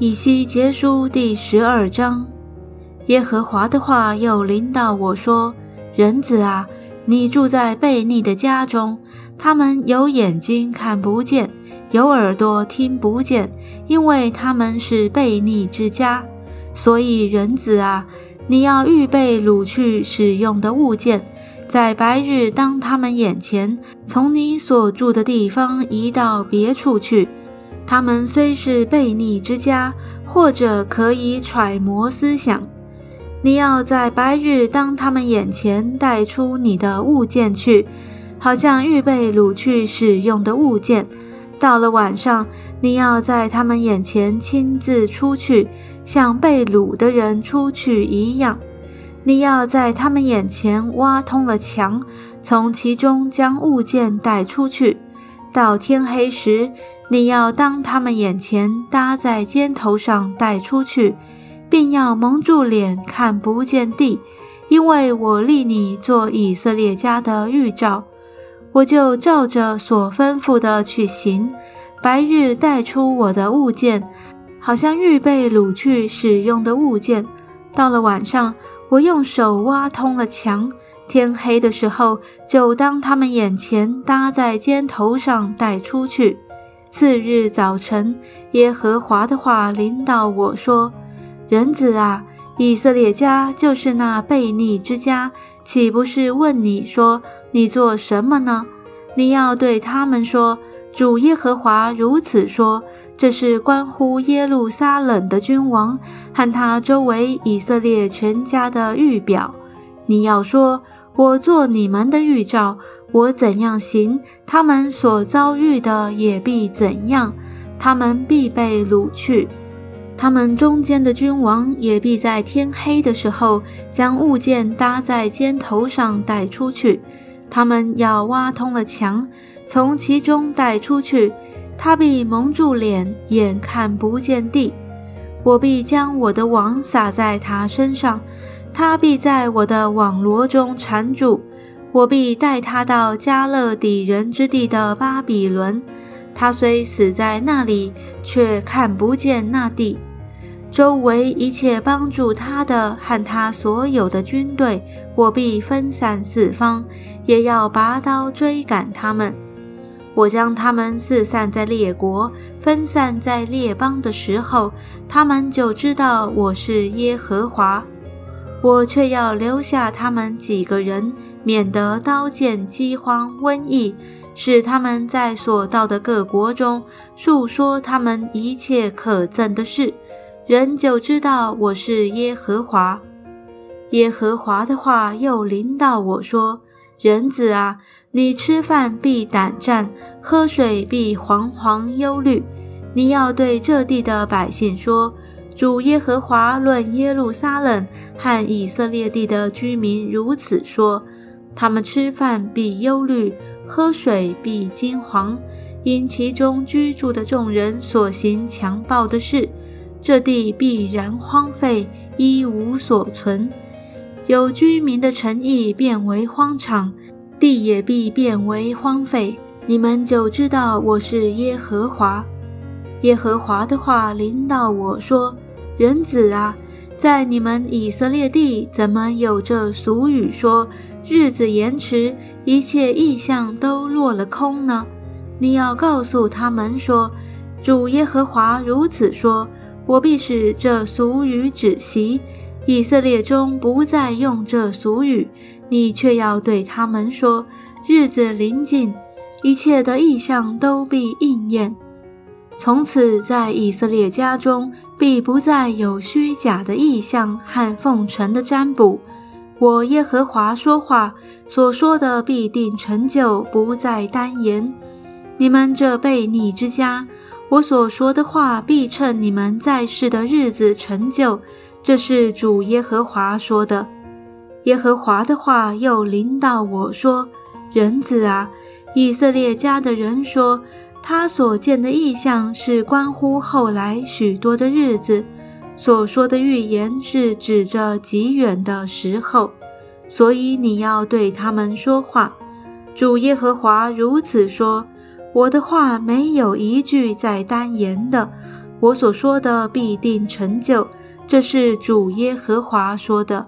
以西结书第十二章，耶和华的话又临到我说：“人子啊，你住在悖逆的家中，他们有眼睛看不见，有耳朵听不见，因为他们是悖逆之家。所以人子啊，你要预备掳去使用的物件，在白日当他们眼前，从你所住的地方移到别处去。”他们虽是悖逆之家，或者可以揣摩思想，你要在白日当他们眼前带出你的物件去，好像预备掳去使用的物件；到了晚上，你要在他们眼前亲自出去，像被掳的人出去一样。你要在他们眼前挖通了墙，从其中将物件带出去，到天黑时。你要当他们眼前搭在肩头上带出去，并要蒙住脸看不见地，因为我立你做以色列家的预兆，我就照着所吩咐的去行。白日带出我的物件，好像预备掳去使用的物件；到了晚上，我用手挖通了墙，天黑的时候，就当他们眼前搭在肩头上带出去。次日早晨，耶和华的话临到我说：“人子啊，以色列家就是那悖逆之家，岂不是问你说你做什么呢？你要对他们说：主耶和华如此说，这是关乎耶路撒冷的君王和他周围以色列全家的预表。你要说，我做你们的预兆。”我怎样行，他们所遭遇的也必怎样。他们必被掳去，他们中间的君王也必在天黑的时候将物件搭在肩头上带出去。他们要挖通了墙，从其中带出去。他必蒙住脸，眼看不见地。我必将我的网撒在他身上，他必在我的网罗中缠住。我必带他到加勒底人之地的巴比伦，他虽死在那里，却看不见那地。周围一切帮助他的和他所有的军队，我必分散四方，也要拔刀追赶他们。我将他们四散在列国，分散在列邦的时候，他们就知道我是耶和华。我却要留下他们几个人。免得刀剑、饥荒、瘟疫，使他们在所到的各国中述说他们一切可憎的事，人就知道我是耶和华。耶和华的话又临到我说：“人子啊，你吃饭必胆战，喝水必惶惶忧虑。你要对这地的百姓说：主耶和华论耶路撒冷和以色列地的居民如此说。”他们吃饭必忧虑，喝水必惊惶，因其中居住的众人所行强暴的事，这地必然荒废，一无所存。有居民的诚意变为荒场，地也必变为荒废。你们就知道我是耶和华。耶和华的话临到我说：“人子啊，在你们以色列地，怎么有这俗语说？”日子延迟，一切意象都落了空呢。你要告诉他们说：“主耶和华如此说：我必使这俗语止息，以色列中不再用这俗语。你却要对他们说：日子临近，一切的意象都必应验。从此，在以色列家中，必不再有虚假的意象和奉承的占卜。”我耶和华说话所说的必定成就，不再单言。你们这悖逆之家，我所说的话必趁你们在世的日子成就。这是主耶和华说的。耶和华的话又临到我说：“人子啊，以色列家的人说，他所见的异象是关乎后来许多的日子。”所说的预言是指着极远的时候，所以你要对他们说话。主耶和华如此说：我的话没有一句在单言的，我所说的必定成就。这是主耶和华说的。